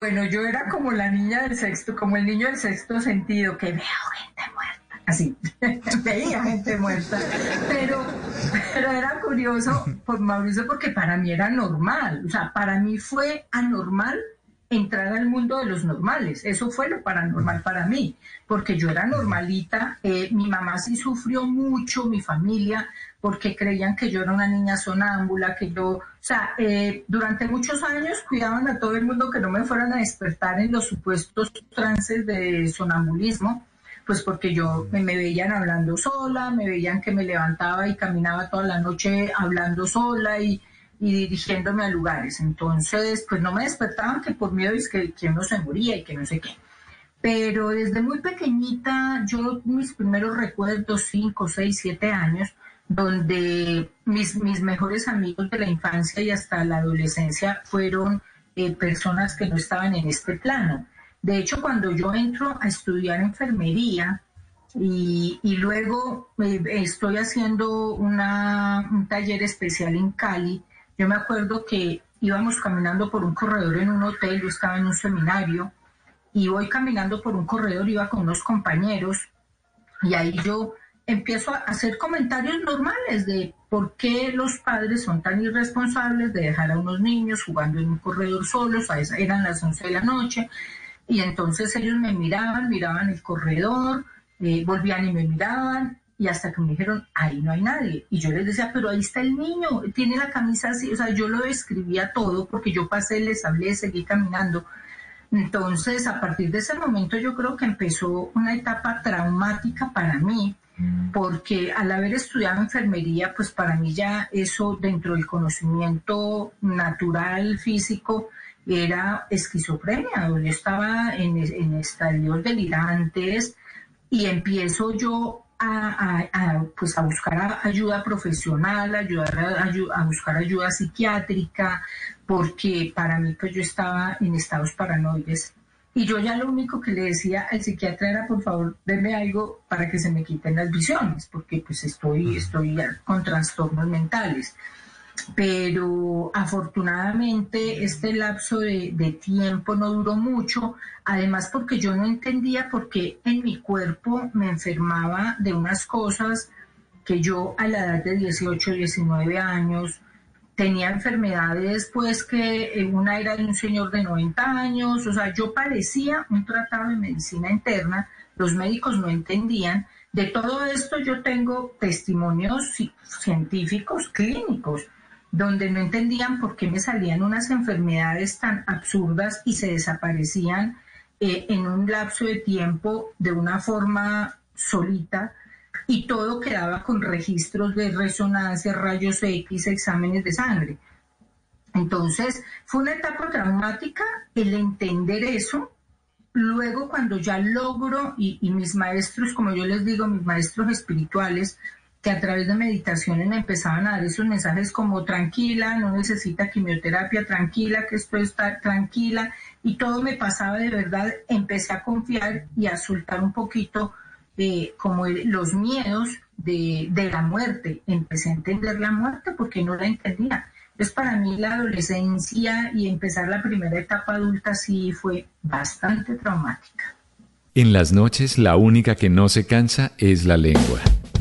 Bueno, yo era como la niña del sexto, como el niño del sexto sentido, que veo gente muerta, así, veía gente muerta, pero, era curioso por Mauricio porque para mí era normal, o sea, para mí fue anormal entrar al mundo de los normales. Eso fue lo paranormal para mí, porque yo era normalita. Eh, mi mamá sí sufrió mucho, mi familia, porque creían que yo era una niña sonámbula, que yo, o sea, eh, durante muchos años cuidaban a todo el mundo que no me fueran a despertar en los supuestos trances de sonambulismo, pues porque yo me, me veían hablando sola, me veían que me levantaba y caminaba toda la noche hablando sola y y dirigiéndome a lugares. Entonces, pues no me despertaban que por miedo es que, que uno se moría y que no sé qué. Pero desde muy pequeñita, yo mis primeros recuerdos, 5, 6, 7 años, donde mis, mis mejores amigos de la infancia y hasta la adolescencia fueron eh, personas que no estaban en este plano. De hecho, cuando yo entro a estudiar enfermería y, y luego eh, estoy haciendo una, un taller especial en Cali, yo me acuerdo que íbamos caminando por un corredor en un hotel, yo estaba en un seminario, y voy caminando por un corredor, iba con unos compañeros, y ahí yo empiezo a hacer comentarios normales de por qué los padres son tan irresponsables de dejar a unos niños jugando en un corredor solos, eran las 11 de la noche, y entonces ellos me miraban, miraban el corredor, eh, volvían y me miraban, y hasta que me dijeron, ahí no hay nadie. Y yo les decía, pero ahí está el niño, tiene la camisa así, o sea, yo lo describía todo porque yo pasé, les hablé, seguí caminando. Entonces, a partir de ese momento yo creo que empezó una etapa traumática para mí, porque al haber estudiado enfermería, pues para mí ya eso dentro del conocimiento natural, físico, era esquizofrenia, yo estaba en, en estadios delirantes y empiezo yo a, pues a buscar ayuda profesional, ayudar a, buscar ayuda psiquiátrica, porque para mí pues yo estaba en estados paranoides. Y yo ya lo único que le decía al psiquiatra era por favor denme algo para que se me quiten las visiones, porque pues estoy, estoy con trastornos mentales pero afortunadamente este lapso de, tiempo no duró mucho, además porque yo no entendía por qué en mi cuerpo me enfermaba de unas cosas que yo a la edad de 18, 19 años tenía enfermedades pues que una era de un señor de 90 años, o sea, yo padecía un tratado de medicina interna, los médicos no entendían, de todo esto yo tengo testimonios científicos, clínicos, donde no entendían por qué me salían unas enfermedades tan absurdas y se desaparecían eh, en un lapso de tiempo de una forma solita y todo quedaba con registros de resonancia, rayos X, exámenes de sangre. Entonces, fue una etapa traumática el entender eso. Luego, cuando ya logro, y, y mis maestros, como yo les digo, mis maestros espirituales, que a través de meditaciones me empezaban a dar esos mensajes como tranquila, no necesita quimioterapia, tranquila, que esto está tranquila, y todo me pasaba de verdad, empecé a confiar y a soltar un poquito eh, como los miedos de, de, la muerte, empecé a entender la muerte porque no la entendía. Entonces para mí la adolescencia y empezar la primera etapa adulta sí fue bastante traumática. En las noches la única que no se cansa es la lengua.